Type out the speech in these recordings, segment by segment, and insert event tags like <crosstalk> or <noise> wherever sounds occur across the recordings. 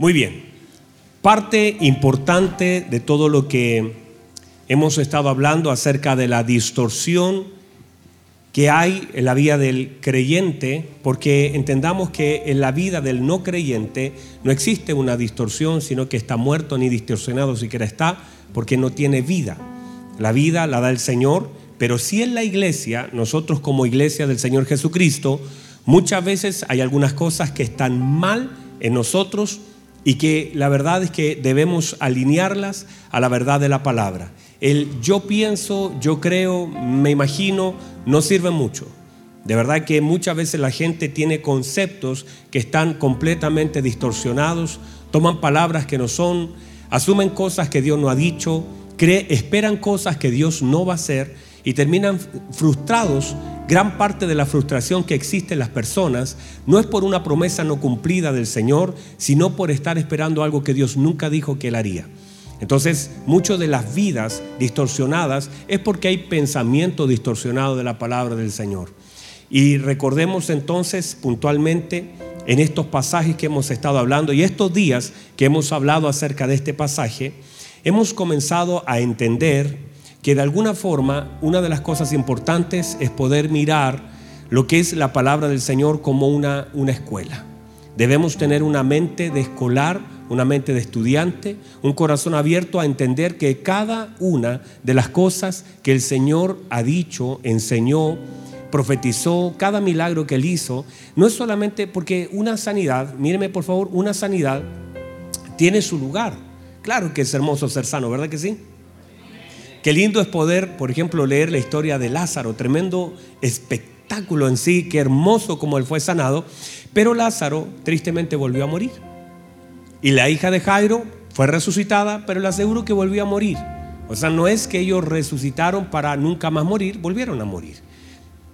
Muy bien. Parte importante de todo lo que hemos estado hablando acerca de la distorsión que hay en la vida del creyente, porque entendamos que en la vida del no creyente no existe una distorsión, sino que está muerto ni distorsionado siquiera está, porque no tiene vida. La vida la da el Señor, pero si en la iglesia, nosotros como iglesia del Señor Jesucristo, muchas veces hay algunas cosas que están mal en nosotros y que la verdad es que debemos alinearlas a la verdad de la palabra. El yo pienso, yo creo, me imagino, no sirve mucho. De verdad que muchas veces la gente tiene conceptos que están completamente distorsionados, toman palabras que no son, asumen cosas que Dios no ha dicho, esperan cosas que Dios no va a hacer y terminan frustrados. Gran parte de la frustración que existe en las personas no es por una promesa no cumplida del Señor, sino por estar esperando algo que Dios nunca dijo que Él haría. Entonces, muchas de las vidas distorsionadas es porque hay pensamiento distorsionado de la palabra del Señor. Y recordemos entonces puntualmente en estos pasajes que hemos estado hablando y estos días que hemos hablado acerca de este pasaje, hemos comenzado a entender que de alguna forma una de las cosas importantes es poder mirar lo que es la palabra del Señor como una, una escuela. Debemos tener una mente de escolar, una mente de estudiante, un corazón abierto a entender que cada una de las cosas que el Señor ha dicho, enseñó, profetizó, cada milagro que él hizo, no es solamente porque una sanidad, míreme por favor, una sanidad tiene su lugar. Claro que es hermoso ser sano, ¿verdad que sí? Qué lindo es poder, por ejemplo, leer la historia de Lázaro, tremendo espectáculo en sí, qué hermoso como él fue sanado, pero Lázaro tristemente volvió a morir. Y la hija de Jairo fue resucitada, pero le aseguro que volvió a morir. O sea, no es que ellos resucitaron para nunca más morir, volvieron a morir.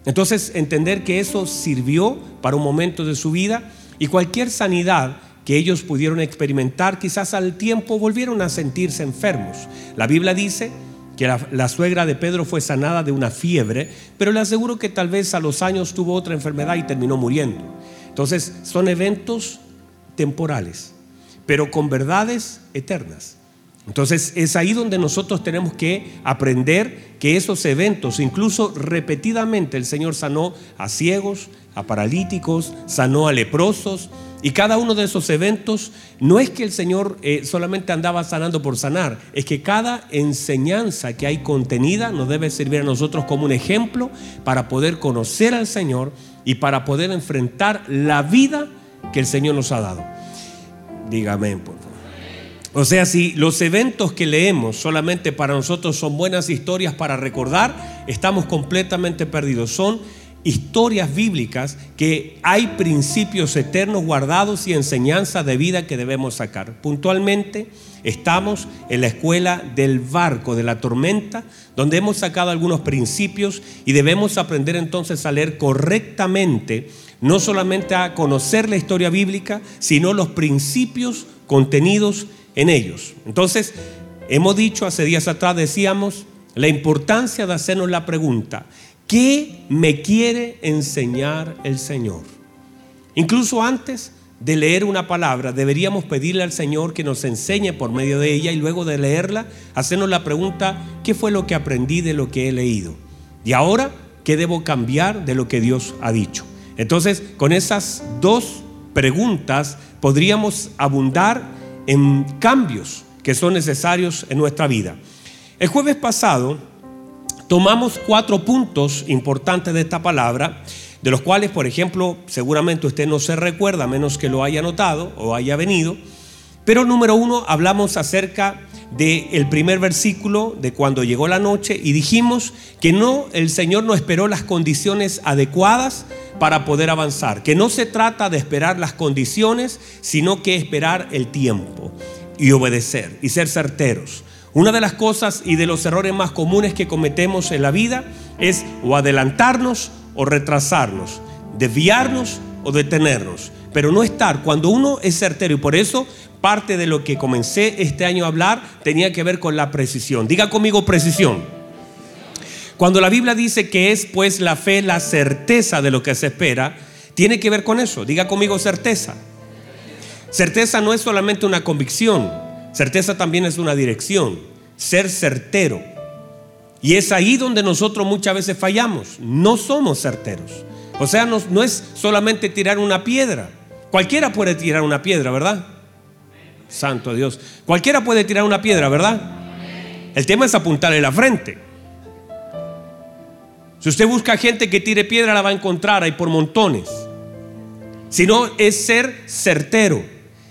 Entonces, entender que eso sirvió para un momento de su vida y cualquier sanidad que ellos pudieron experimentar, quizás al tiempo volvieron a sentirse enfermos. La Biblia dice que la, suegra de Pedro fue sanada de una fiebre, pero le aseguro que tal vez a los años tuvo otra enfermedad y terminó muriendo. Entonces son eventos temporales, pero con verdades eternas. Entonces es ahí donde nosotros tenemos que aprender que esos eventos, incluso repetidamente el Señor sanó a ciegos, a paralíticos, sanó a leprosos, y cada uno de esos eventos no es que el Señor eh, solamente andaba sanando por sanar, es que cada enseñanza que hay contenida nos debe servir a nosotros como un ejemplo para poder conocer al Señor y para poder enfrentar la vida que el Señor nos ha dado. Dígame, por favor. O sea, si los eventos que leemos solamente para nosotros son buenas historias para recordar, estamos completamente perdidos. Son historias bíblicas que hay principios eternos guardados y enseñanzas de vida que debemos sacar. Puntualmente estamos en la escuela del barco de la tormenta, donde hemos sacado algunos principios y debemos aprender entonces a leer correctamente, no solamente a conocer la historia bíblica, sino los principios contenidos en ellos. Entonces, hemos dicho hace días atrás, decíamos, la importancia de hacernos la pregunta, ¿Qué me quiere enseñar el Señor? Incluso antes de leer una palabra, deberíamos pedirle al Señor que nos enseñe por medio de ella y luego de leerla, hacernos la pregunta, ¿qué fue lo que aprendí de lo que he leído? Y ahora, ¿qué debo cambiar de lo que Dios ha dicho? Entonces, con esas dos preguntas podríamos abundar en cambios que son necesarios en nuestra vida. El jueves pasado tomamos cuatro puntos importantes de esta palabra, de los cuales, por ejemplo, seguramente usted no se recuerda, a menos que lo haya notado o haya venido. Pero número uno, hablamos acerca del primer versículo de cuando llegó la noche y dijimos que no, el Señor no esperó las condiciones adecuadas para poder avanzar, que no se trata de esperar las condiciones, sino que esperar el tiempo y obedecer y ser certeros. Una de las cosas y de los errores más comunes que cometemos en la vida es o adelantarnos o retrasarnos, desviarnos o detenernos, pero no estar. Cuando uno es certero y por eso parte de lo que comencé este año a hablar tenía que ver con la precisión. Diga conmigo precisión. Cuando la Biblia dice que es pues la fe la certeza de lo que se espera, tiene que ver con eso. Diga conmigo certeza. Certeza no es solamente una convicción, certeza también es una dirección, ser certero. Y es ahí donde nosotros muchas veces fallamos, no somos certeros. O sea, no, no es solamente tirar una piedra. Cualquiera puede tirar una piedra, ¿verdad? Santo Dios. Cualquiera puede tirar una piedra, ¿verdad? El tema es apuntarle la frente. Si usted busca gente que tire piedra, la va a encontrar, hay por montones. Si no, es ser certero.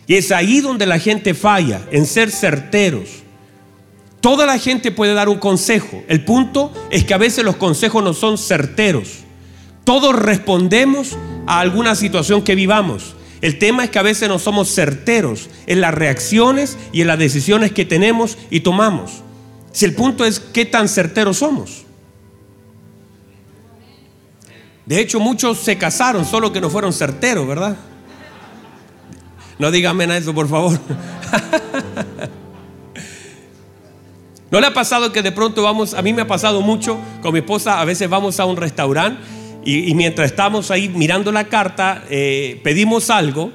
Y es ahí donde la gente falla, en ser certeros. Toda la gente puede dar un consejo. El punto es que a veces los consejos no son certeros. Todos respondemos a alguna situación que vivamos. El tema es que a veces no somos certeros en las reacciones y en las decisiones que tenemos y tomamos. Si el punto es qué tan certeros somos. De hecho, muchos se casaron, solo que no fueron certeros, ¿verdad? No díganme a eso, por favor. <laughs> ¿No le ha pasado que de pronto vamos, a mí me ha pasado mucho con mi esposa, a veces vamos a un restaurante y, mientras estamos ahí mirando la carta, eh, pedimos algo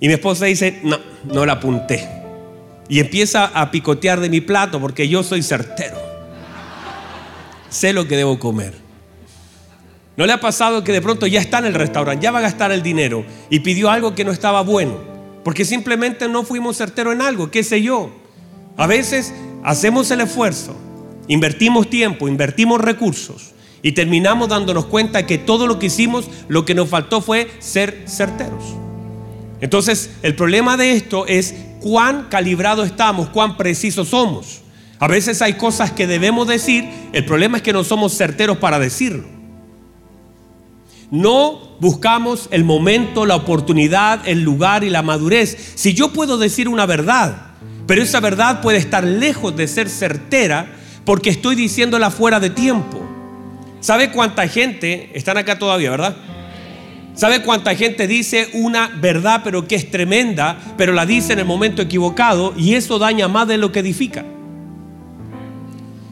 y mi esposa dice, no, no la apunté. Y empieza a picotear de mi plato porque yo soy certero. sé lo que debo comer. ¿No le ha pasado que de pronto ya está en el restaurante, ya va a gastar el dinero y pidió algo que no estaba bueno? Porque simplemente no fuimos certeros en algo, qué sé yo. A veces hacemos el esfuerzo, invertimos tiempo, invertimos recursos y terminamos dándonos cuenta que todo lo que hicimos, lo que nos faltó fue ser certeros. Entonces, el problema de esto es cuán calibrados estamos, cuán precisos somos. A veces hay cosas que debemos decir, el problema es que no somos certeros para decirlo. No buscamos el momento, la oportunidad, el lugar y la madurez. Si yo puedo decir una verdad, pero esa verdad puede estar lejos de ser certera porque estoy diciéndola fuera de tiempo. ¿Sabe cuánta gente, están acá todavía, verdad? ¿Sabe cuánta gente dice una verdad pero que es tremenda, pero la dice en el momento equivocado y eso daña más de lo que edifica?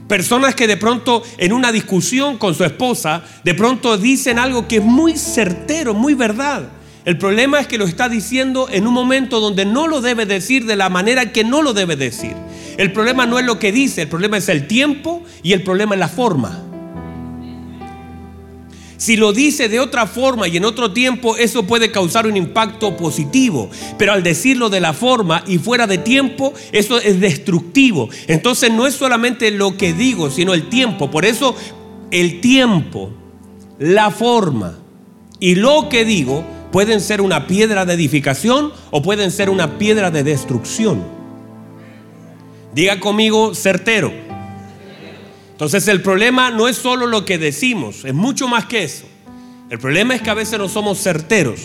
Personas que de pronto en una discusión con su esposa, de pronto dicen algo que es muy certero, muy verdad. El problema es que lo está diciendo en un momento donde no lo debe decir de la manera que no lo debe decir. El problema no es lo que dice, el problema es el tiempo y el problema es la forma. Si lo dice de otra forma y en otro tiempo, eso puede causar un impacto positivo. Pero al decirlo de la forma y fuera de tiempo, eso es destructivo. Entonces no es solamente lo que digo, sino el tiempo. Por eso el tiempo, la forma y lo que digo pueden ser una piedra de edificación o pueden ser una piedra de destrucción. Diga conmigo certero. Entonces el problema no es solo lo que decimos, es mucho más que eso. El problema es que a veces no somos certeros.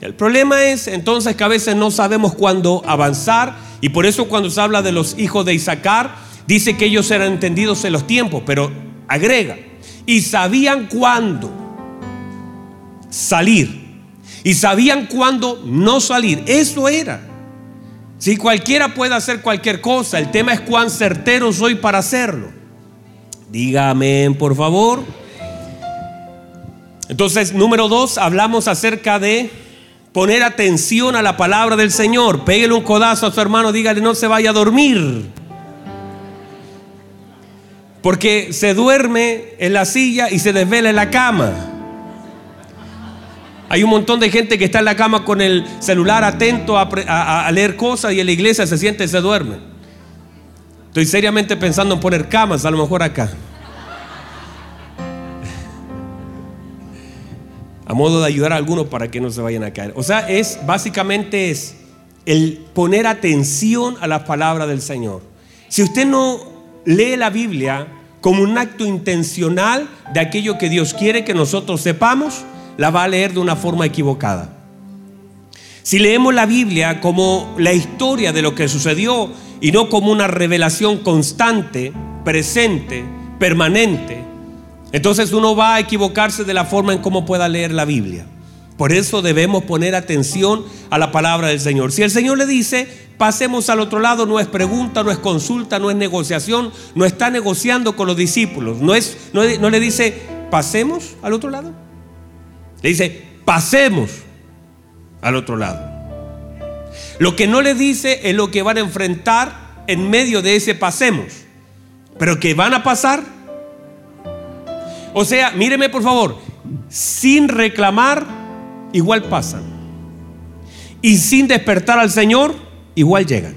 El problema es entonces que a veces no sabemos cuándo avanzar y por eso cuando se habla de los hijos de Isaacar, dice que ellos eran entendidos en los tiempos, pero agrega, y sabían cuándo salir y sabían cuándo no salir. Eso era. Si cualquiera puede hacer cualquier cosa, el tema es cuán certero soy para hacerlo. Dígame, por favor. Entonces, número dos, hablamos acerca de poner atención a la palabra del Señor. Pégale un codazo a su hermano, dígale no se vaya a dormir. Porque se duerme en la silla y se desvela en la cama. Hay un montón de gente que está en la cama con el celular atento a, a leer cosas y en la iglesia se siente y se duerme. Estoy seriamente pensando en poner camas, a lo mejor acá. A modo de ayudar a algunos para que no se vayan a caer. O sea, es básicamente es el poner atención a la palabra del Señor. Si usted no lee la Biblia como un acto intencional de aquello que Dios quiere que nosotros sepamos, la va a leer de una forma equivocada. Si leemos la Biblia como la historia de lo que sucedió y no como una revelación constante, presente, permanente, entonces uno va a equivocarse de la forma en cómo pueda leer la Biblia. Por eso debemos poner atención a la palabra del Señor. Si el Señor le dice, pasemos al otro lado, no es pregunta, no es consulta, no es negociación, no está negociando con los discípulos, no, es, no, no le dice, pasemos al otro lado. Le dice, pasemos al otro lado. Lo que no le dice es lo que van a enfrentar en medio de ese pasemos. Pero que van a pasar. O sea, míreme por favor, sin reclamar, igual pasan. Y sin despertar al Señor, igual llegan.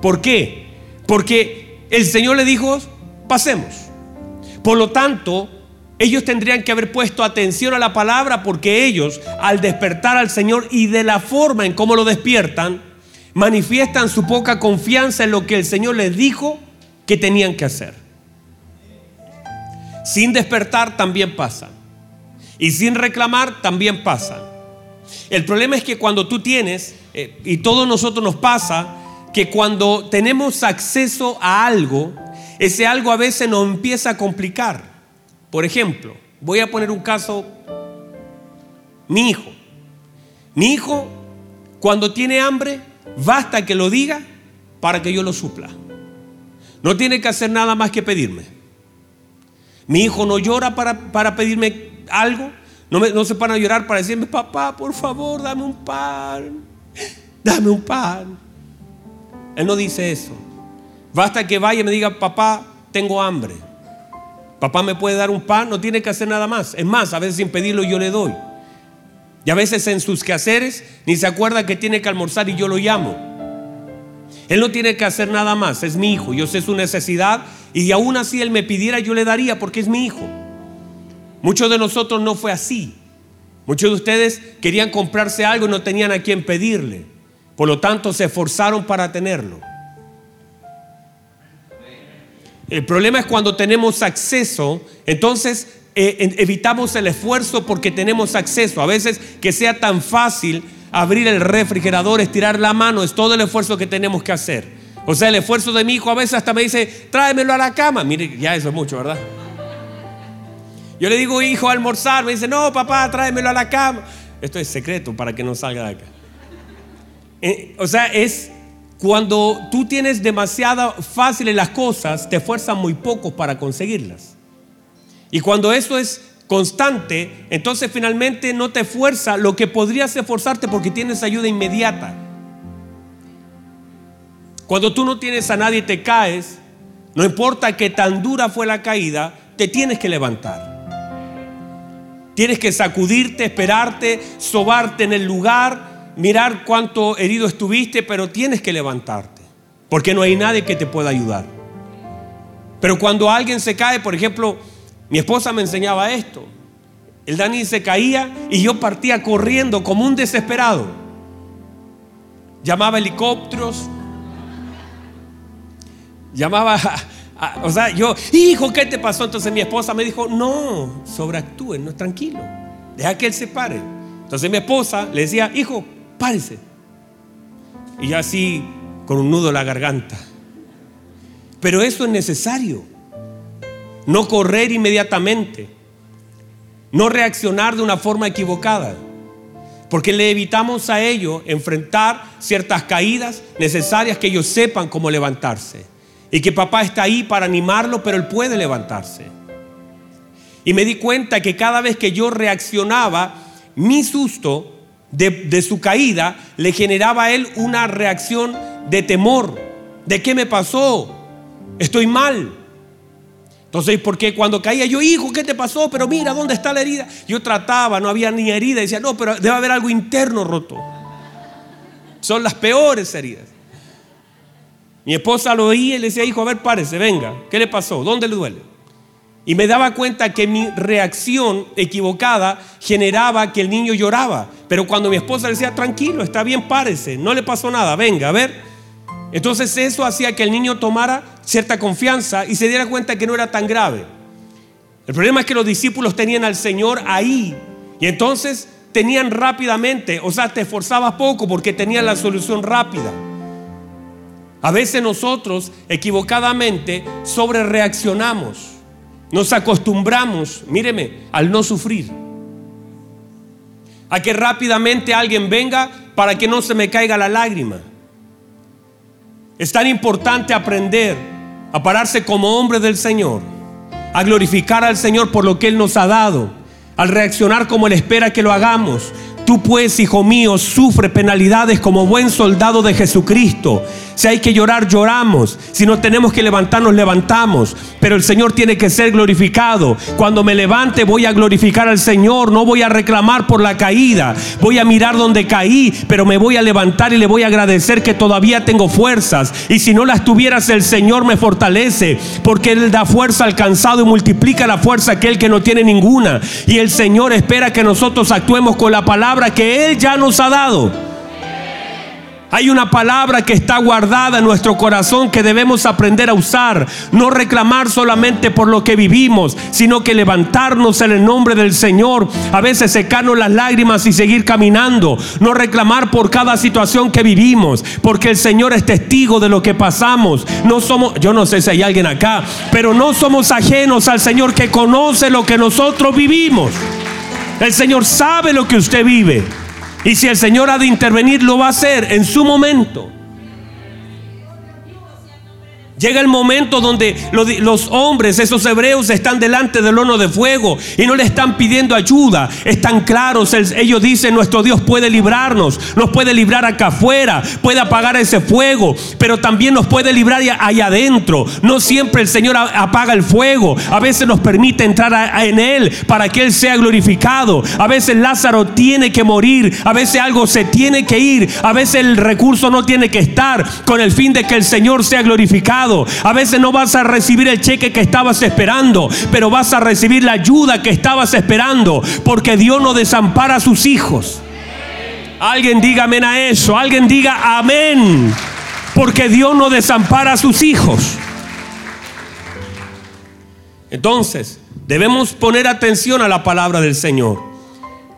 ¿Por qué? Porque el Señor le dijo, pasemos. Por lo tanto, ellos tendrían que haber puesto atención a la palabra porque ellos, al despertar al Señor y de la forma en cómo lo despiertan, manifiestan su poca confianza en lo que el Señor les dijo que tenían que hacer. Sin despertar también pasa. Y sin reclamar también pasa. El problema es que cuando tú tienes, eh, y todos nosotros nos pasa, que cuando tenemos acceso a algo, ese algo a veces nos empieza a complicar. Por ejemplo, voy a poner un caso, mi hijo. Mi hijo, cuando tiene hambre, basta que lo diga para que yo lo supla. No tiene que hacer nada más que pedirme. Mi hijo no llora para, para pedirme algo, no, no se van a llorar para decirme, papá, por favor, dame un pan, <laughs> dame un pan. Él no dice eso. Basta que vaya y me diga, papá, tengo hambre. Papá me puede dar un pan, no tiene que hacer nada más. Es más, a veces sin pedirlo yo le doy. Y a veces en sus quehaceres ni se acuerda que tiene que almorzar y yo lo llamo. Él no tiene que hacer nada más, es mi hijo, yo sé su necesidad y aún así él me pidiera yo le daría porque es mi hijo. Muchos de nosotros no fue así. Muchos de ustedes querían comprarse algo y no tenían a quien pedirle. Por lo tanto se esforzaron para tenerlo. El problema es cuando tenemos acceso, entonces eh, evitamos el esfuerzo porque tenemos acceso. A veces que sea tan fácil abrir el refrigerador, estirar la mano, es todo el esfuerzo que tenemos que hacer. O sea, el esfuerzo de mi hijo a veces hasta me dice, tráemelo a la cama. Mire, ya eso es mucho, ¿verdad? Yo le digo, hijo, almorzar. Me dice, no, papá, tráemelo a la cama. Esto es secreto para que no salga de acá. Eh, o sea, es cuando tú tienes demasiado fáciles las cosas, te esfuerzan muy poco para conseguirlas. Y cuando eso es constante, entonces finalmente no te esfuerza lo que podrías esforzarte porque tienes ayuda inmediata. Cuando tú no tienes a nadie y te caes, no importa que tan dura fue la caída, te tienes que levantar. Tienes que sacudirte, esperarte, sobarte en el lugar, mirar cuánto herido estuviste, pero tienes que levantarte, porque no hay nadie que te pueda ayudar. Pero cuando alguien se cae, por ejemplo, mi esposa me enseñaba esto. El Dani se caía y yo partía corriendo como un desesperado. Llamaba helicópteros. Llamaba, o sea, yo, hijo, ¿qué te pasó? Entonces mi esposa me dijo, no, sobreactúen, no, tranquilo, deja que él se pare. Entonces mi esposa le decía, hijo, párese. Y así, con un nudo en la garganta. Pero eso es necesario. No correr inmediatamente. No reaccionar de una forma equivocada. Porque le evitamos a ellos enfrentar ciertas caídas necesarias que ellos sepan cómo levantarse. Y que papá está ahí para animarlo, pero él puede levantarse. Y me di cuenta que cada vez que yo reaccionaba, mi susto de, su caída le generaba a él una reacción de temor. ¿De qué me pasó? Estoy mal. Entonces, porque cuando caía yo, hijo, ¿qué te pasó? Pero mira, ¿dónde está la herida? Yo trataba, no había ni herida. Decía, no, pero debe haber algo interno roto. Son las peores heridas. Mi esposa lo oía y le decía, hijo, a ver, párese, venga. ¿Qué le pasó? ¿Dónde le duele? Y me daba cuenta que mi reacción equivocada generaba que el niño lloraba. Pero cuando mi esposa decía, tranquilo, está bien, párese, no le pasó nada, venga, a ver. Entonces eso hacía que el niño tomara cierta confianza y se diera cuenta que no era tan grave. El problema es que los discípulos tenían al Señor ahí y entonces tenían rápidamente, o sea, te esforzabas poco porque tenían la solución rápida. A veces nosotros equivocadamente sobre reaccionamos. Nos acostumbramos, míreme, al no sufrir. A que rápidamente alguien venga para que no se me caiga la lágrima. Es tan importante aprender a pararse como hombre del Señor, a glorificar al Señor por lo que Él nos ha dado, al reaccionar como Él espera que lo hagamos. Tú pues, hijo mío, sufre penalidades como buen soldado de Jesucristo. Si hay que llorar, lloramos. Si no tenemos que levantarnos, levantamos. Pero el Señor tiene que ser glorificado. Cuando me levante voy a glorificar al Señor. No voy a reclamar por la caída. Voy a mirar donde caí, pero me voy a levantar y le voy a agradecer que todavía tengo fuerzas. Y si no las tuvieras, el Señor me fortalece. Porque Él da fuerza al cansado y multiplica la fuerza a aquel que no tiene ninguna. Y el Señor espera que nosotros actuemos con la palabra que Él ya nos ha dado. Hay una palabra que está guardada en nuestro corazón que debemos aprender a usar. No reclamar solamente por lo que vivimos, sino que levantarnos en el nombre del Señor. A veces secarnos las lágrimas y seguir caminando. No reclamar por cada situación que vivimos, porque el Señor es testigo de lo que pasamos. No somos, yo no sé si hay alguien acá, pero no somos ajenos al Señor que conoce lo que nosotros vivimos. El Señor sabe lo que usted vive. Y si el Señor ha de intervenir, lo va a hacer en su momento. Llega el momento donde los hombres, esos hebreos, están delante del horno de fuego y no le están pidiendo ayuda. Están claros, ellos dicen, nuestro Dios puede librarnos, nos puede librar acá afuera, puede apagar ese fuego, pero también nos puede librar allá adentro. No siempre el Señor apaga el fuego, a veces nos permite entrar en Él para que Él sea glorificado. A veces Lázaro tiene que morir, a veces algo se tiene que ir, a veces el recurso no tiene que estar con el fin de que el Señor sea glorificado. A veces no vas a recibir el cheque que estabas esperando, pero vas a recibir la ayuda que estabas esperando, porque Dios no desampara a sus hijos. Alguien diga amén a eso, alguien diga amén, porque Dios no desampara a sus hijos. Entonces, debemos poner atención a la palabra del Señor.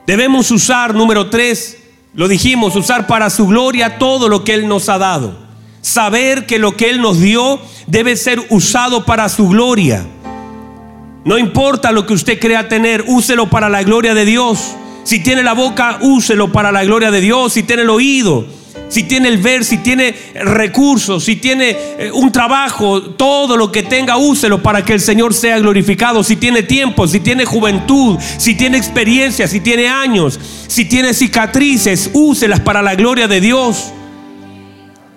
Debemos usar, número tres, lo dijimos, usar para su gloria todo lo que Él nos ha dado. Saber que lo que Él nos dio debe ser usado para su gloria. No importa lo que usted crea tener, úselo para la gloria de Dios. Si tiene la boca, úselo para la gloria de Dios. Si tiene el oído, si tiene el ver, si tiene recursos, si tiene eh, un trabajo, todo lo que tenga, úselo para que el Señor sea glorificado. Si tiene tiempo, si tiene juventud, si tiene experiencia, si tiene años, si tiene cicatrices, úselas para la gloria de Dios.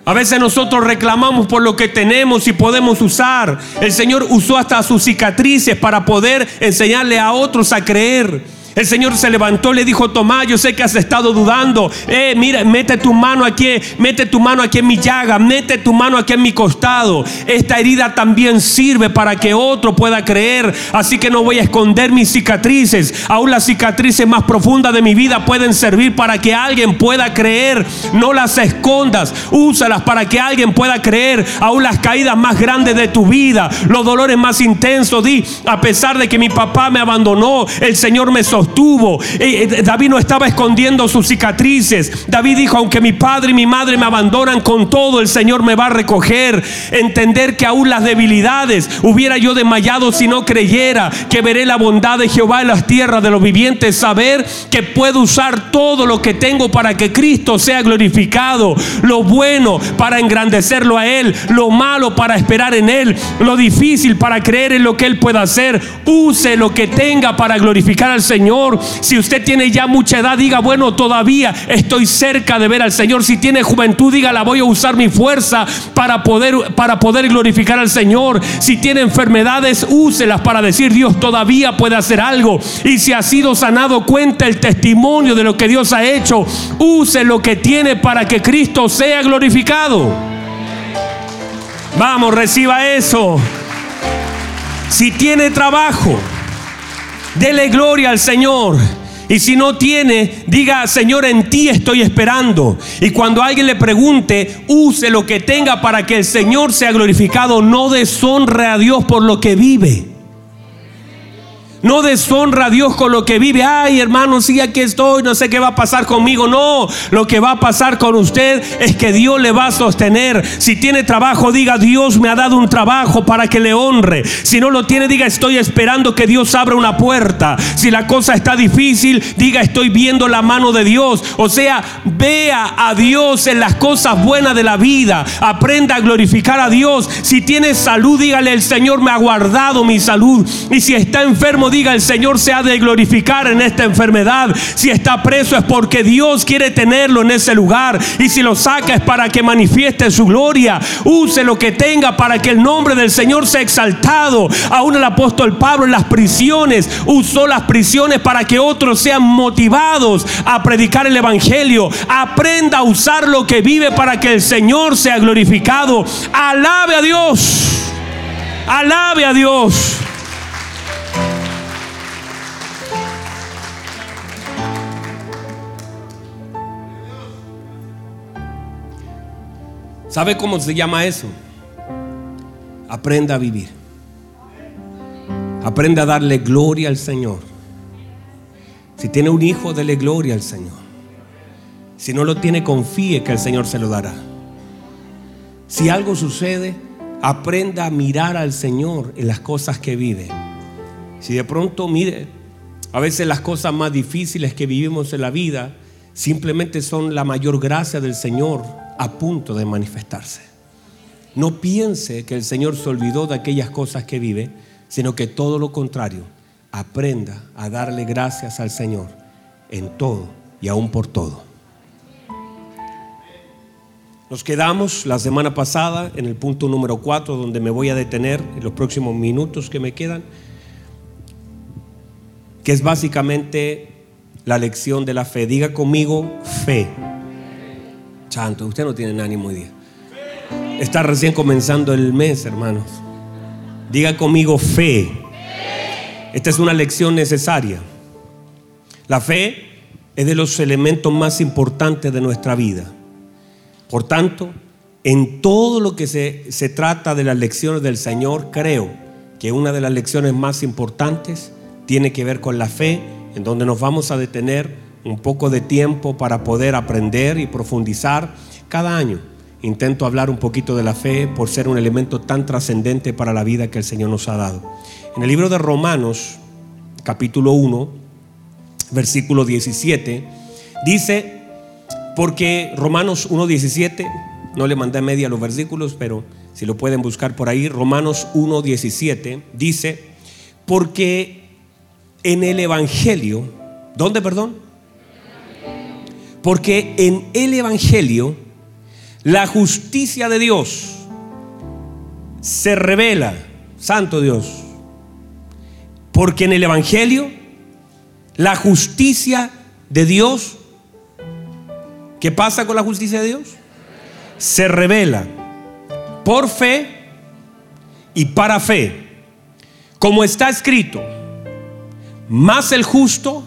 A veces nosotros reclamamos por lo que tenemos y podemos usar. El Señor usó hasta sus cicatrices para poder enseñarle a otros a creer. El Señor se levantó, le dijo, Tomás, yo sé que has estado dudando. Eh, mira, mete tu mano aquí, mete tu mano aquí en mi llaga, mete tu mano aquí en mi costado. Esta herida también sirve para que otro pueda creer. Así que no voy a esconder mis cicatrices. Aún las cicatrices más profundas de mi vida pueden servir para que alguien pueda creer. No las escondas, úsalas para que alguien pueda creer. Aún las caídas más grandes de tu vida, los dolores más intensos. Di, a pesar de que mi papá me abandonó, el Señor me sostuvo tuvo. Eh, eh, David no estaba escondiendo sus cicatrices. David dijo, aunque mi padre y mi madre me abandonan con todo, el Señor me va a recoger. Entender que aún las debilidades hubiera yo desmayado si no creyera que veré la bondad de Jehová en las tierras de los vivientes. Saber que puedo usar todo lo que tengo para que Cristo sea glorificado. Lo bueno para engrandecerlo a Él. Lo malo para esperar en Él. Lo difícil para creer en lo que Él pueda hacer. Use lo que tenga para glorificar al Si usted tiene ya mucha edad, diga, bueno, todavía estoy cerca de ver al Señor. Si tiene juventud, diga, la voy a usar mi fuerza para poder, para poder glorificar al Señor. Si tiene enfermedades, úselas para decir, Dios todavía puede hacer algo. Y si ha sido sanado, cuenta el testimonio de lo que Dios ha hecho. Use lo que tiene para que Cristo sea glorificado. Vamos, reciba eso. Si tiene trabajo, Dele gloria al Señor. Y si no tiene, diga, Señor, en ti estoy esperando. Y cuando alguien le pregunte, use lo que tenga para que el Señor sea glorificado. No deshonre a Dios por lo que vive. No deshonra a Dios con lo que vive. Ay, hermano, sí, aquí estoy, no sé qué va a pasar conmigo. No, lo que va a pasar con usted es que Dios le va a sostener. Si tiene trabajo, diga, Dios me ha dado un trabajo para que le honre. Si no lo tiene, diga, estoy esperando que Dios abra una puerta. Si la cosa está difícil, diga, estoy viendo la mano de Dios. O sea, vea a Dios en las cosas buenas de la vida. Aprenda a glorificar a Dios. Si tiene salud, dígale, el Señor me ha guardado mi salud. Y si está enfermo, diga el Señor se ha de glorificar en esta enfermedad. Si está preso es porque Dios quiere tenerlo en ese lugar. Y si lo saca es para que manifieste su gloria. Use lo que tenga para que el nombre del Señor sea exaltado. Aún el apóstol Pablo en las prisiones usó las prisiones para que otros sean motivados a predicar el Evangelio. Aprenda a usar lo que vive para que el Señor sea glorificado. Alabe a Dios. Alabe a Dios. ¿Sabe cómo se llama eso? Aprenda a vivir. Aprenda a darle gloria al Señor. Si tiene un hijo, dele gloria al Señor. Si no lo tiene, confíe que el Señor se lo dará. Si algo sucede, aprenda a mirar al Señor en las cosas que vive. Si de pronto mire, a veces las cosas más difíciles que vivimos en la vida simplemente son la mayor gracia del Señor a punto de manifestarse. No piense que el Señor se olvidó de aquellas cosas que vive, sino que todo lo contrario, aprenda a darle gracias al Señor en todo y aún por todo. Nos quedamos la semana pasada en el punto número 4, donde me voy a detener en los próximos minutos que me quedan, que es básicamente la lección de la fe. Diga conmigo fe. Chanto, usted no tiene ánimo hoy día. Está recién comenzando el mes, hermanos. Diga conmigo fe. Esta es una lección necesaria. La fe es de los elementos más importantes de nuestra vida. Por tanto, en todo lo que se, se, trata de las lecciones del Señor, creo que una de las lecciones más importantes tiene que ver con la fe, en donde nos vamos a detener un poco de tiempo para poder aprender y profundizar cada año. Intento hablar un poquito de la fe por ser un elemento tan trascendente para la vida que el Señor nos ha dado. En el libro de Romanos, capítulo 1, versículo 17, dice, porque Romanos 1.17, no le mandé media los versículos, pero si lo pueden buscar por ahí, Romanos 1.17 dice, porque en el Evangelio, ¿dónde perdón? Porque en el Evangelio la justicia de Dios se revela, Santo Dios, porque en el Evangelio la justicia de Dios ¿Qué pasa con la justicia de Dios? Se revela por fe y para fe. Como está escrito, más el justo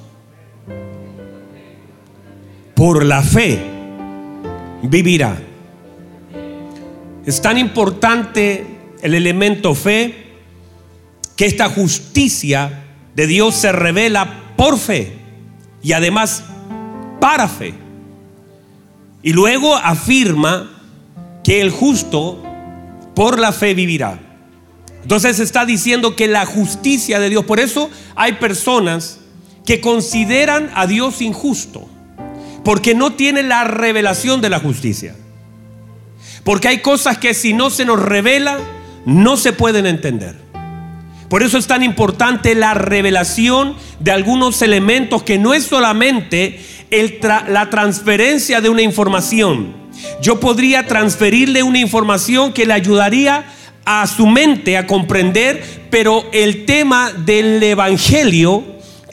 por la fe vivirá. Es tan importante el elemento fe que esta justicia de Dios se revela por fe y además para fe. Y luego afirma que el justo por la fe vivirá. Entonces está diciendo que la justicia de Dios, por eso hay personas que consideran a Dios injusto, porque no tiene la revelación de la justicia. Porque hay cosas que si no se nos revela, no se pueden entender. Por eso es tan importante la revelación de algunos elementos que no es solamente la transferencia de una información. Yo podría transferirle una información que le ayudaría a su mente a comprender, pero el tema del Evangelio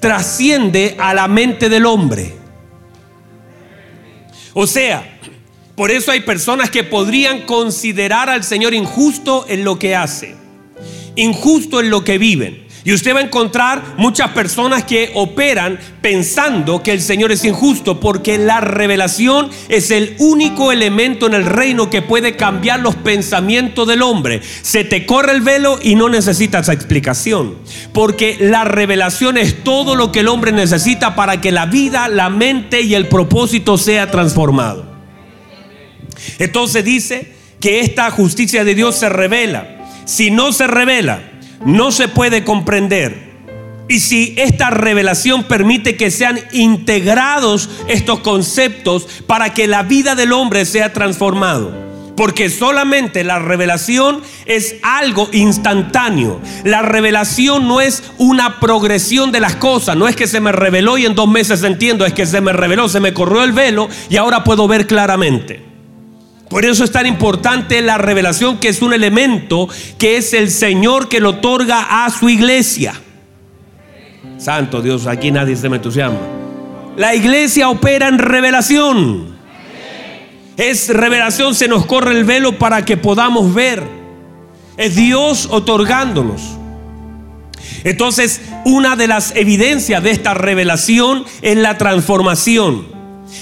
trasciende a la mente del hombre. O sea, por eso hay personas que podrían considerar al Señor injusto en lo que hace, injusto en lo que viven. Y usted va a encontrar muchas personas que operan pensando que el Señor es injusto, porque la revelación es el único elemento en el reino que puede cambiar los pensamientos del hombre. Se te corre el velo y no necesitas explicación, porque la revelación es todo lo que el hombre necesita para que la vida, la mente y el propósito sea transformado. Entonces dice que esta justicia de Dios se revela. Si no se revela, no se puede comprender. Y si esta revelación permite que sean integrados estos conceptos para que la vida del hombre sea transformado. Porque solamente la revelación es algo instantáneo. La revelación no es una progresión de las cosas. No es que se me reveló y en dos meses entiendo. Es que se me reveló, se me corrió el velo y ahora puedo ver claramente. Por eso es tan importante la revelación que es un elemento que es el Señor que lo otorga a su iglesia. Santo Dios, aquí nadie se me entusiasma. La iglesia opera en revelación. Es revelación, se nos corre el velo para que podamos ver. Es Dios otorgándonos. Entonces, una de las evidencias de esta revelación es la transformación.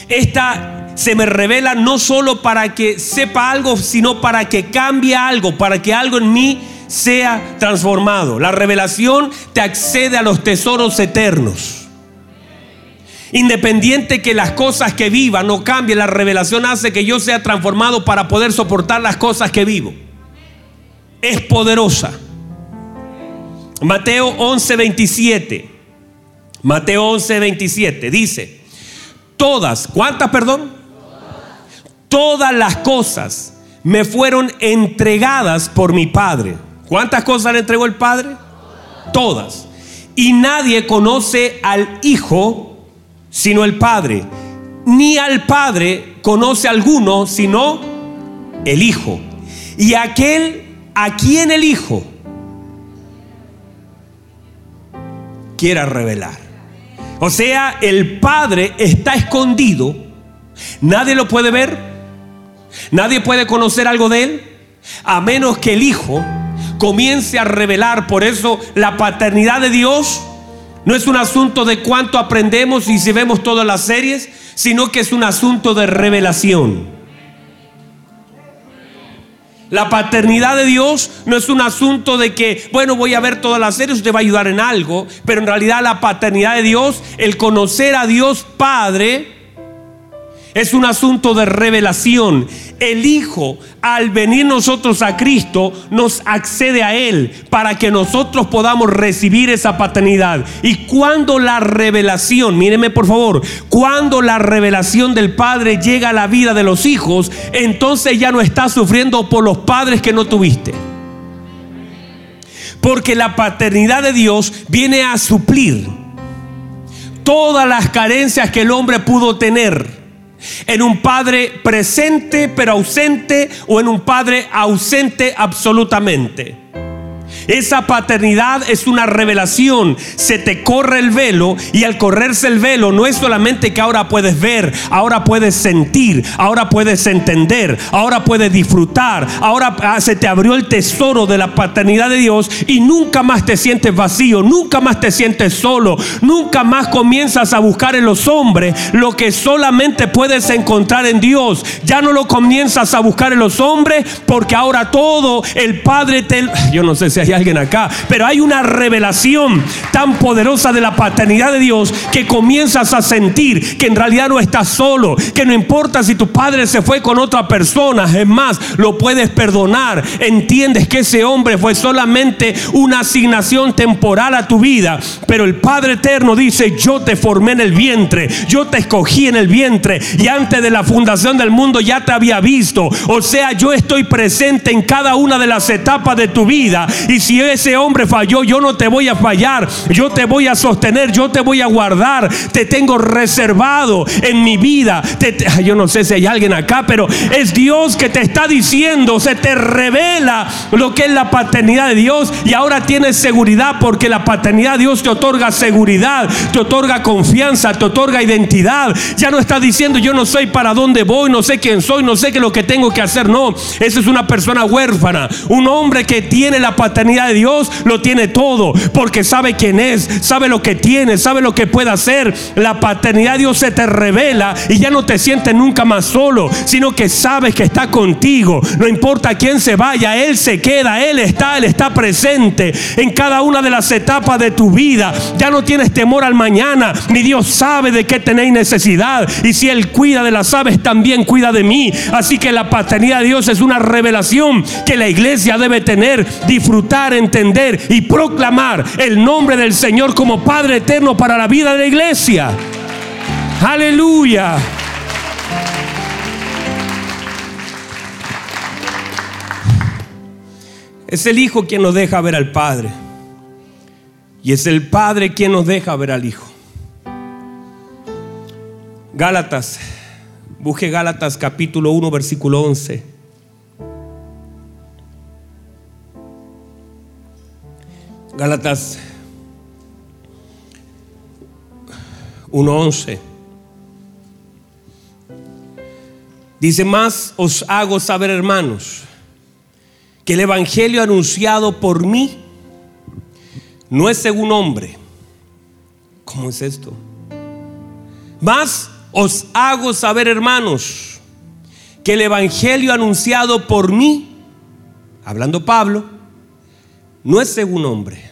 Esta se me revela no solo para que sepa algo, sino para que cambie algo, para que algo en mí sea transformado. La revelación te accede a los tesoros eternos. Independiente que las cosas que viva no cambien, la revelación hace que yo sea transformado para poder soportar las cosas que vivo. Es poderosa. Mateo 11, 27. Mateo 11, 27 dice, todas, ¿cuántas, perdón? Todas las cosas me fueron entregadas por mi Padre. ¿Cuántas cosas le entregó el Padre? Todas. Y nadie conoce al Hijo sino el Padre. Ni al Padre conoce alguno, sino el Hijo. Y aquel a quien el Hijo quiera revelar. O sea, el Padre está escondido. Nadie lo puede ver. Nadie puede conocer algo de él. A menos que el Hijo comience a revelar. Por eso la paternidad de Dios no es un asunto de cuánto aprendemos y si vemos todas las series, sino que es un asunto de revelación. La paternidad de Dios no es un asunto de que, bueno, voy a ver todas las series, usted va a ayudar en algo, pero en realidad la paternidad de Dios, el conocer a Dios Padre, es un asunto de revelación. El Hijo, al venir nosotros a Cristo, nos accede a Él para que nosotros podamos recibir esa paternidad. Y cuando la revelación, míreme por favor, cuando la revelación del Padre llega a la vida de los hijos, entonces ya no estás sufriendo por los padres que no tuviste. Porque la paternidad de Dios viene a suplir todas las carencias que el hombre pudo tener en un padre presente pero ausente o en un padre ausente absolutamente. Esa paternidad es una revelación. Se te corre el velo y al correrse el velo no es solamente que ahora puedes ver, ahora puedes sentir, ahora puedes entender, ahora puedes disfrutar, ahora ah, se te abrió el tesoro de la paternidad de Dios y nunca más te sientes vacío, nunca más te sientes solo, nunca más comienzas a buscar en los hombres lo que solamente puedes encontrar en Dios. Ya no lo comienzas a buscar en los hombres porque ahora todo el Padre te... Yo no sé si hay alguien acá, pero hay una revelación tan poderosa de la paternidad de Dios que comienzas a sentir que en realidad no estás solo, que no importa si tu padre se fue con otra persona, es más, lo puedes perdonar, entiendes que ese hombre fue solamente una asignación temporal a tu vida, pero el Padre Eterno dice, yo te formé en el vientre, yo te escogí en el vientre y antes de la fundación del mundo ya te había visto, o sea, yo estoy presente en cada una de las etapas de tu vida y si ese hombre falló, yo no te voy a fallar, yo te voy a sostener, yo te voy a guardar, te tengo reservado en mi vida. yo no sé si hay alguien acá, pero es Dios que te está diciendo, se te revela lo que es la paternidad de Dios y ahora tienes seguridad porque la paternidad de Dios te otorga seguridad, te otorga confianza, te otorga identidad. Ya no está diciendo yo no sé para dónde voy, no sé quién soy, no sé qué es lo que tengo que hacer. No, esa es una persona huérfana, un hombre que tiene la paternidad de Dios lo tiene todo, porque sabe quién es, sabe lo que tiene, sabe lo que puede hacer. La paternidad de Dios se te revela y ya no te sientes nunca más solo, sino que sabes que está contigo. No importa quién se vaya, Él se queda, Él está, Él está presente en cada una de las etapas de tu vida. Ya no tienes temor al mañana, ni Dios sabe de qué tenéis necesidad. Y si Él cuida de las aves, también cuida de mí. Así que la paternidad de Dios es una revelación que la iglesia debe tener, disfrutar entender y proclamar el nombre del Señor como Padre eterno para la vida de la iglesia. Aleluya. Es el Hijo quien nos deja ver al Padre. Y es el Padre quien nos deja ver al Hijo. Gálatas, busque Gálatas capítulo 1, versículo 11. Gálatas 1.11. Dice, más os hago saber, hermanos, que el Evangelio anunciado por mí no es según hombre. ¿Cómo es esto? Más os hago saber, hermanos, que el Evangelio anunciado por mí, hablando Pablo, no es según hombre.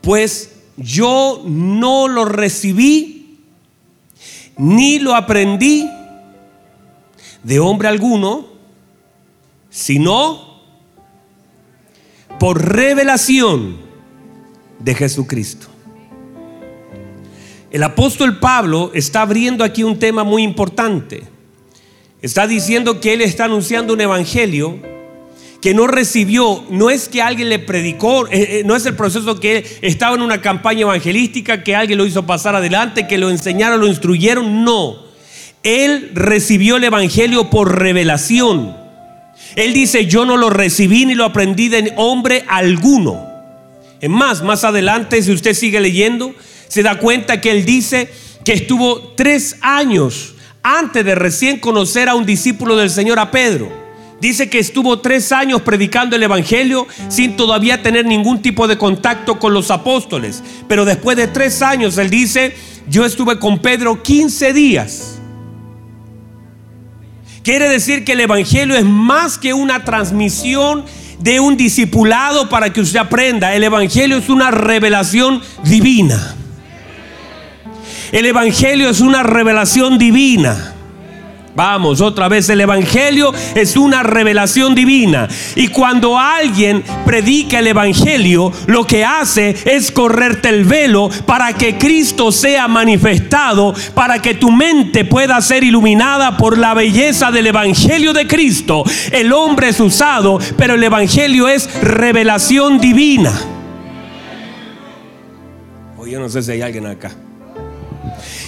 Pues yo no lo recibí ni lo aprendí de hombre alguno, sino por revelación de Jesucristo. El apóstol Pablo está abriendo aquí un tema muy importante. Está diciendo que él está anunciando un evangelio que no recibió, no es que alguien le predicó, eh, eh, no es el proceso que estaba en una campaña evangelística, que alguien lo hizo pasar adelante, que lo enseñaron, lo instruyeron, no. Él recibió el Evangelio por revelación. Él dice, yo no lo recibí ni lo aprendí de hombre alguno. Es más, más adelante, si usted sigue leyendo, se da cuenta que él dice que estuvo tres años antes de recién conocer a un discípulo del Señor, a Pedro. Dice que estuvo tres años predicando el Evangelio sin todavía tener ningún tipo de contacto con los apóstoles. Pero después de tres años, él dice, yo estuve con Pedro 15 días. Quiere decir que el Evangelio es más que una transmisión de un discipulado para que usted aprenda. El Evangelio es una revelación divina. El Evangelio es una revelación divina. Vamos, otra vez, el Evangelio es una revelación divina. Y cuando alguien predica el Evangelio, lo que hace es correrte el velo para que Cristo sea manifestado, para que tu mente pueda ser iluminada por la belleza del Evangelio de Cristo. El hombre es usado, pero el Evangelio es revelación divina. Oye, yo no sé si hay alguien acá.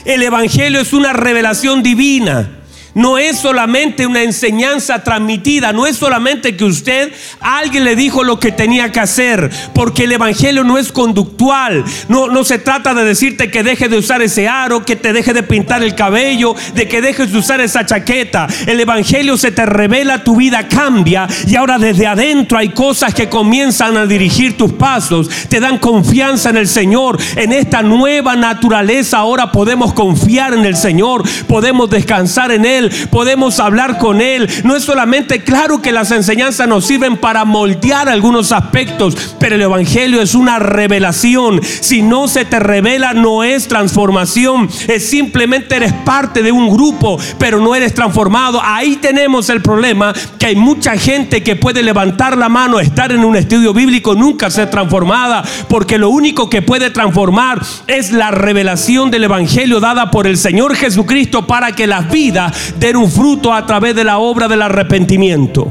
El Evangelio es una revelación divina. No es solamente una enseñanza transmitida, no es solamente que usted, alguien le dijo lo que tenía que hacer, porque el Evangelio no es conductual, no, no se trata de decirte que deje de usar ese aro, que te deje de pintar el cabello, de que dejes de usar esa chaqueta. El Evangelio se te revela, tu vida cambia y ahora desde adentro hay cosas que comienzan a dirigir tus pasos, te dan confianza en el Señor, en esta nueva naturaleza ahora podemos confiar en el Señor, podemos descansar en Él podemos hablar con Él. No es solamente, claro que las enseñanzas nos sirven para moldear algunos aspectos, pero el Evangelio es una revelación. Si no se te revela, no es transformación. Es simplemente eres parte de un grupo, pero no eres transformado. Ahí tenemos el problema, que hay mucha gente que puede levantar la mano, estar en un estudio bíblico, nunca ser transformada, porque lo único que puede transformar es la revelación del Evangelio dada por el Señor Jesucristo para que las vidas den un fruto a través de la obra del arrepentimiento.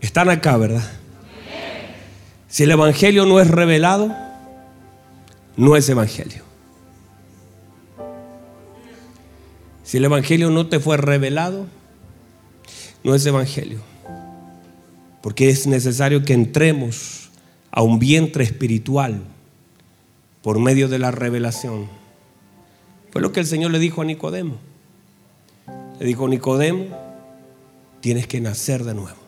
Están acá, ¿verdad? Si el Evangelio no es revelado, no es Evangelio. Si el Evangelio no te fue revelado, no es Evangelio. Porque es necesario que entremos a un vientre espiritual por medio de la revelación. Fue lo que el Señor le dijo a Nicodemo. Le dijo, Nicodemo, tienes que nacer de nuevo.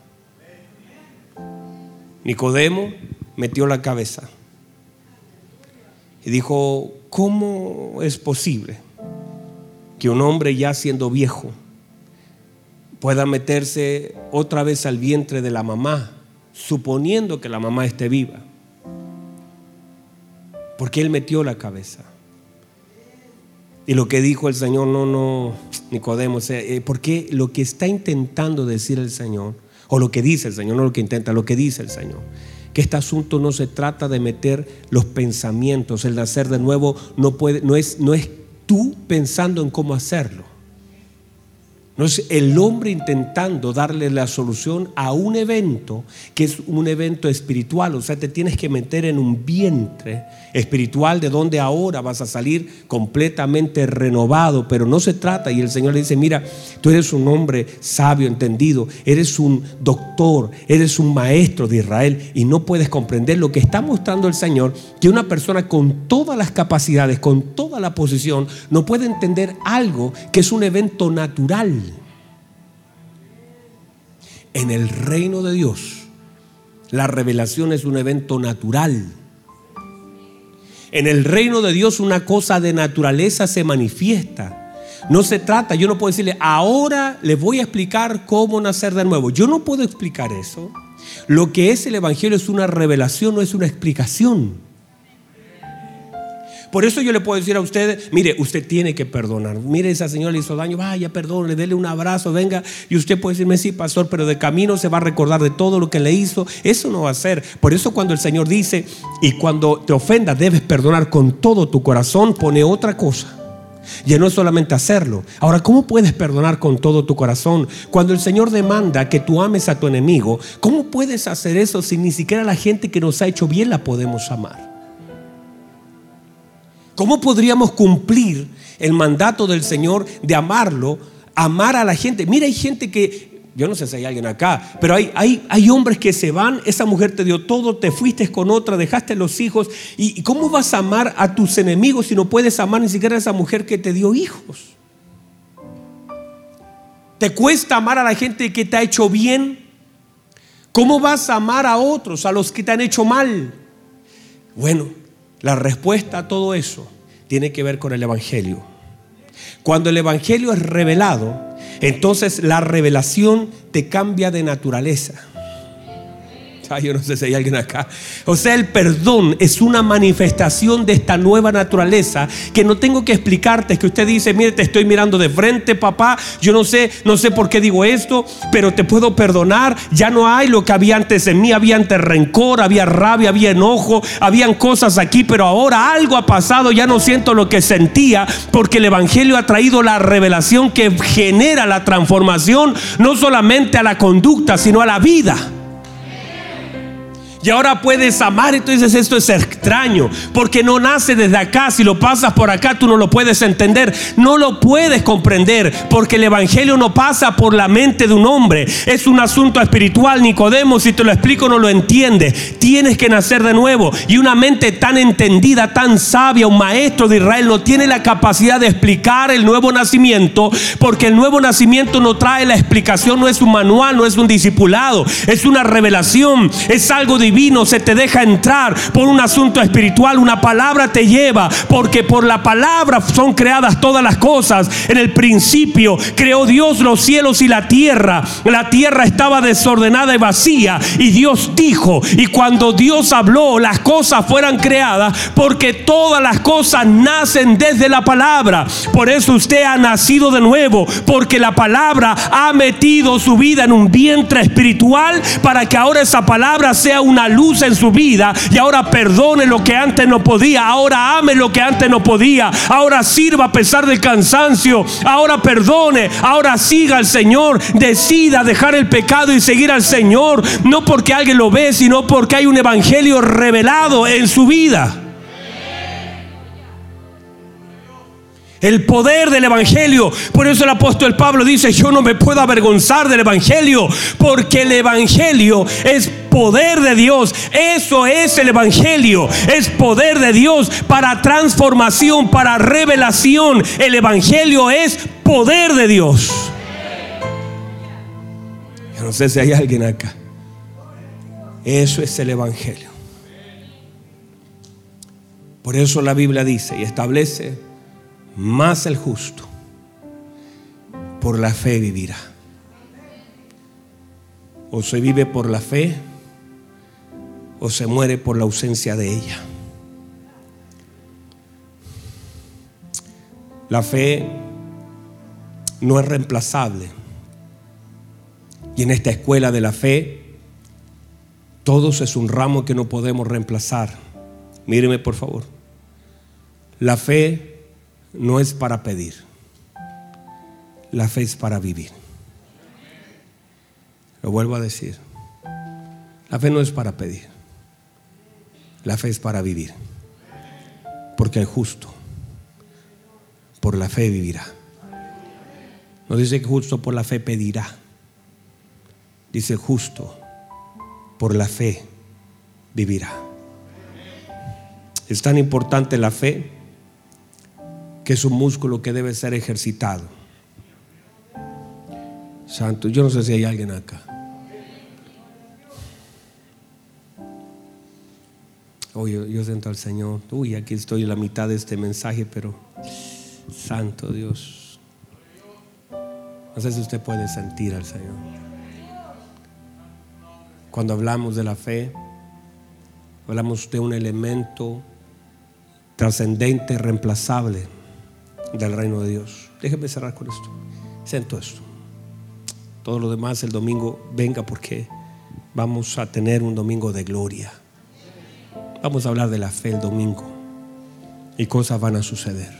Nicodemo metió la cabeza y dijo, ¿cómo es posible que un hombre ya siendo viejo pueda meterse otra vez al vientre de la mamá, suponiendo que la mamá esté viva? Porque él metió la cabeza. Y lo que dijo el Señor, no, no, Nicodemo, eh, porque lo que está intentando decir el Señor, o lo que dice el Señor, no lo que intenta, lo que dice el Señor, que este asunto no se trata de meter los pensamientos, el nacer de nuevo no, puede, no, es, no es tú pensando en cómo hacerlo. No es el hombre intentando darle la solución a un evento que es un evento espiritual. O sea, te tienes que meter en un vientre espiritual de donde ahora vas a salir completamente renovado. Pero no se trata. Y el Señor le dice, mira, tú eres un hombre sabio, entendido. Eres un doctor, eres un maestro de Israel. Y no puedes comprender lo que está mostrando el Señor. Que una persona con todas las capacidades, con toda la posición, no puede entender algo que es un evento natural en el reino de Dios, la revelación es un evento natural. En el reino de Dios una cosa de naturaleza se manifiesta. No se trata, yo no puedo decirle, ahora le voy a explicar cómo nacer de nuevo. Yo no puedo explicar eso. Lo que es el Evangelio es una revelación, no es una explicación. Por eso yo le puedo decir a usted, mire, usted tiene que perdonar. Mire, esa señora le hizo daño, vaya, perdone, dele un abrazo, venga. Y usted puede decirme, sí, pastor, pero de camino se va a recordar de todo lo que le hizo. Eso no va a ser. Por eso cuando el Señor dice, y cuando te ofenda, debes perdonar con todo tu corazón, pone otra cosa. Ya no es solamente hacerlo. Ahora, ¿cómo puedes perdonar con todo tu corazón? Cuando el Señor demanda que tú ames a tu enemigo, ¿cómo puedes hacer eso si ni siquiera la gente que nos ha hecho bien la podemos amar? ¿Cómo podríamos cumplir el mandato del Señor de amarlo, amar a la gente? Mira, hay gente que, yo no sé si hay alguien acá, pero hay, hay, hay hombres que se van, esa mujer te dio todo, te fuiste con otra, dejaste los hijos. ¿Y cómo vas a amar a tus enemigos si no puedes amar ni siquiera a esa mujer que te dio hijos? ¿Te cuesta amar a la gente que te ha hecho bien? ¿Cómo vas a amar a otros, a los que te han hecho mal? Bueno, la respuesta a todo eso tiene que ver con el Evangelio. Cuando el Evangelio es revelado, entonces la revelación te cambia de naturaleza yo no sé si hay alguien acá. O sea, el perdón es una manifestación de esta nueva naturaleza que no tengo que explicarte. Es que usted dice, mire, te estoy mirando de frente, papá. Yo no sé, no sé por qué digo esto, pero te puedo perdonar. Ya no hay lo que había antes en mí. Había antes rencor, había rabia, había enojo, habían cosas aquí, pero ahora algo ha pasado. Ya no siento lo que sentía porque el Evangelio ha traído la revelación que genera la transformación, no solamente a la conducta, sino a la vida. Y ahora puedes amar y tú dices, esto es extraño, porque no nace desde acá, si lo pasas por acá tú no lo puedes entender, no lo puedes comprender, porque el Evangelio no pasa por la mente de un hombre, es un asunto espiritual, Nicodemo, si te lo explico no lo entiendes, tienes que nacer de nuevo, y una mente tan entendida, tan sabia, un maestro de Israel no tiene la capacidad de explicar el nuevo nacimiento, porque el nuevo nacimiento no trae la explicación, no es un manual, no es un discipulado, es una revelación, es algo de divino se te deja entrar por un asunto espiritual, una palabra te lleva, porque por la palabra son creadas todas las cosas. En el principio creó Dios los cielos y la tierra. La tierra estaba desordenada y vacía y Dios dijo, y cuando Dios habló, las cosas fueran creadas, porque todas las cosas nacen desde la palabra. Por eso usted ha nacido de nuevo, porque la palabra ha metido su vida en un vientre espiritual para que ahora esa palabra sea una luz en su vida y ahora perdone lo que antes no podía, ahora ame lo que antes no podía, ahora sirva a pesar del cansancio, ahora perdone, ahora siga al Señor, decida dejar el pecado y seguir al Señor, no porque alguien lo ve, sino porque hay un evangelio revelado en su vida. El poder del Evangelio. Por eso el apóstol Pablo dice, yo no me puedo avergonzar del Evangelio, porque el Evangelio es poder de Dios. Eso es el Evangelio. Es poder de Dios para transformación, para revelación. El Evangelio es poder de Dios. Yo no sé si hay alguien acá. Eso es el Evangelio. Por eso la Biblia dice y establece más el justo por la fe vivirá. O se vive por la fe o se muere por la ausencia de ella. La fe no es reemplazable. Y en esta escuela de la fe, todos es un ramo que no podemos reemplazar. Míreme por favor. La fe no es para pedir. La fe es para vivir. Lo vuelvo a decir. La fe no es para pedir. La fe es para vivir. Porque el justo por la fe vivirá. No dice que justo por la fe pedirá. Dice justo por la fe vivirá. Es tan importante la fe que es un músculo que debe ser ejercitado. Santo, yo no sé si hay alguien acá. Oye, yo siento al Señor. Uy, aquí estoy en la mitad de este mensaje, pero Santo Dios. No sé si usted puede sentir al Señor. Cuando hablamos de la fe, hablamos de un elemento trascendente, reemplazable del reino de Dios. Déjeme cerrar con esto. Siento esto. Todo lo demás el domingo venga porque vamos a tener un domingo de gloria. Vamos a hablar de la fe el domingo y cosas van a suceder.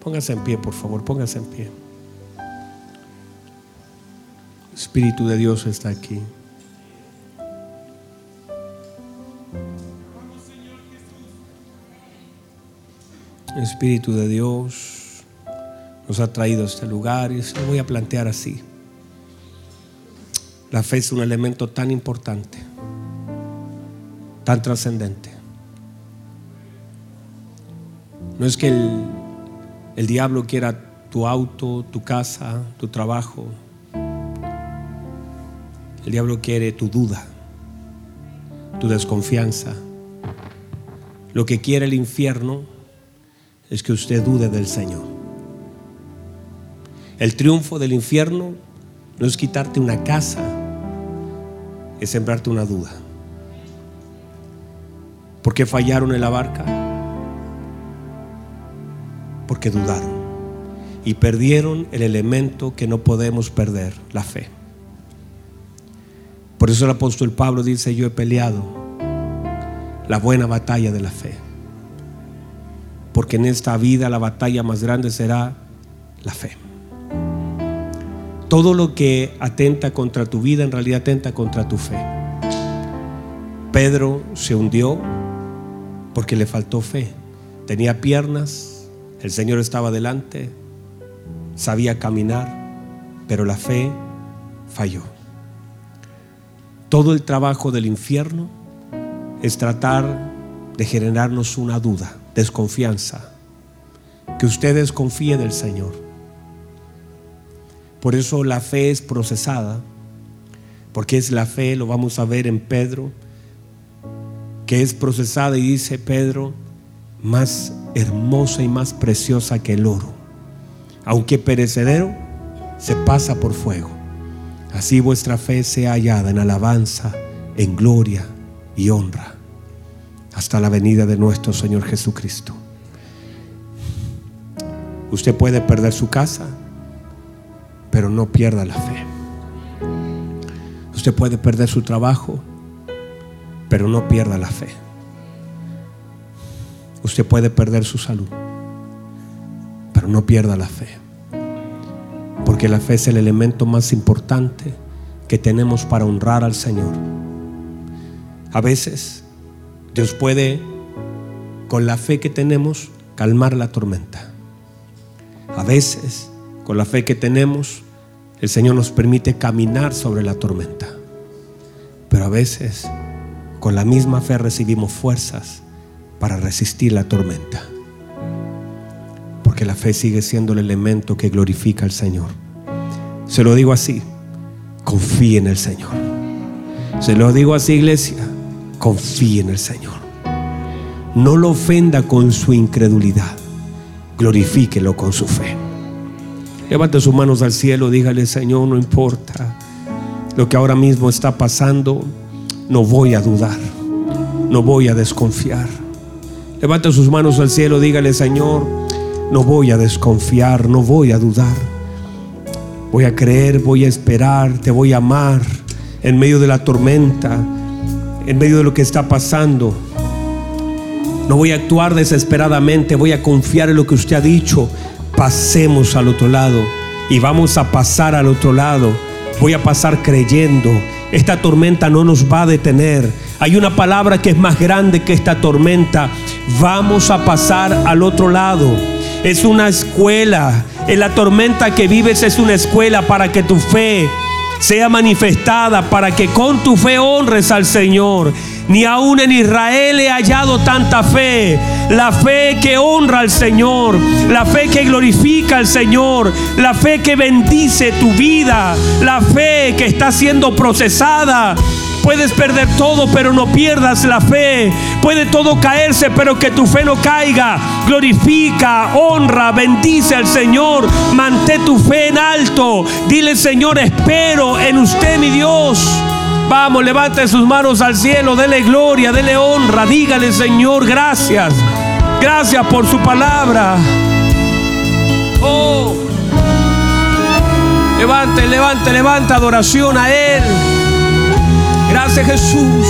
Póngase en pie, por favor, póngase en pie. Espíritu de Dios está aquí. Espíritu de Dios nos ha traído a este lugar y se lo voy a plantear así. La fe es un elemento tan importante, tan trascendente. No es que el, el diablo quiera tu auto, tu casa, tu trabajo. El diablo quiere tu duda, tu desconfianza. Lo que quiere el infierno es que usted dude del Señor. El triunfo del infierno no es quitarte una casa, es sembrarte una duda. ¿Por qué fallaron en la barca? porque dudaron y perdieron el elemento que no podemos perder, la fe. Por eso el apóstol Pablo dice, yo he peleado la buena batalla de la fe. Porque en esta vida la batalla más grande será la fe. Todo lo que atenta contra tu vida en realidad atenta contra tu fe. Pedro se hundió porque le faltó fe. Tenía piernas, el Señor estaba delante, sabía caminar, pero la fe falló. Todo el trabajo del infierno es tratar de generarnos una duda, desconfianza, que usted desconfíe del Señor. Por eso la fe es procesada, porque es la fe, lo vamos a ver en Pedro, que es procesada y dice Pedro, más hermosa y más preciosa que el oro. Aunque perecedero, se pasa por fuego. Así vuestra fe sea hallada en alabanza, en gloria y honra, hasta la venida de nuestro Señor Jesucristo. Usted puede perder su casa, pero no pierda la fe. Usted puede perder su trabajo, pero no pierda la fe. Usted puede perder su salud, pero no pierda la fe. Porque la fe es el elemento más importante que tenemos para honrar al Señor. A veces Dios puede, con la fe que tenemos, calmar la tormenta. A veces, con la fe que tenemos, el Señor nos permite caminar sobre la tormenta. Pero a veces, con la misma fe recibimos fuerzas para resistir la tormenta. Porque la fe sigue siendo el elemento que glorifica al Señor. Se lo digo así, confíe en el Señor. Se lo digo así, iglesia, confíe en el Señor. No lo ofenda con su incredulidad, glorifíquelo con su fe. Levante sus manos al cielo, dígale, Señor, no importa lo que ahora mismo está pasando, no voy a dudar, no voy a desconfiar Levanta sus manos al cielo, dígale, Señor, no voy a desconfiar, no voy a dudar. Voy a creer, voy a esperar, te voy a amar en medio de la tormenta, en medio de lo que está pasando. No voy a actuar desesperadamente, voy a confiar en lo que usted ha dicho. Pasemos al otro lado y vamos a pasar al otro lado. Voy a pasar creyendo. Esta tormenta no nos va a detener. Hay una palabra que es más grande que esta tormenta. Vamos a pasar al otro lado. Es una escuela. En la tormenta que vives es una escuela para que tu fe sea manifestada, para que con tu fe honres al Señor. Ni aún en Israel he hallado tanta fe. La fe que honra al Señor. La fe que glorifica al Señor. La fe que bendice tu vida. La fe que está siendo procesada. Puedes perder todo, pero no pierdas la fe. Puede todo caerse, pero que tu fe no caiga. Glorifica, honra, bendice al Señor. Mantén tu fe en alto. Dile, Señor, espero en usted, mi Dios. Vamos, levante sus manos al cielo, dele gloria, dele honra, dígale Señor, gracias. Gracias por su palabra. Oh. Levante, levante, levante adoración a Él. Gracias Jesús.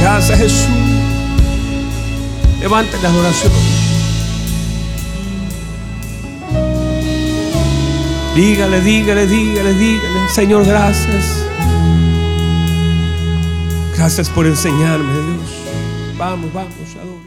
Gracias Jesús. Levante la adoración. Dígale, dígale, dígale, dígale. Señor, gracias. Gracias por enseñarme, Dios. Vamos, vamos, adoro.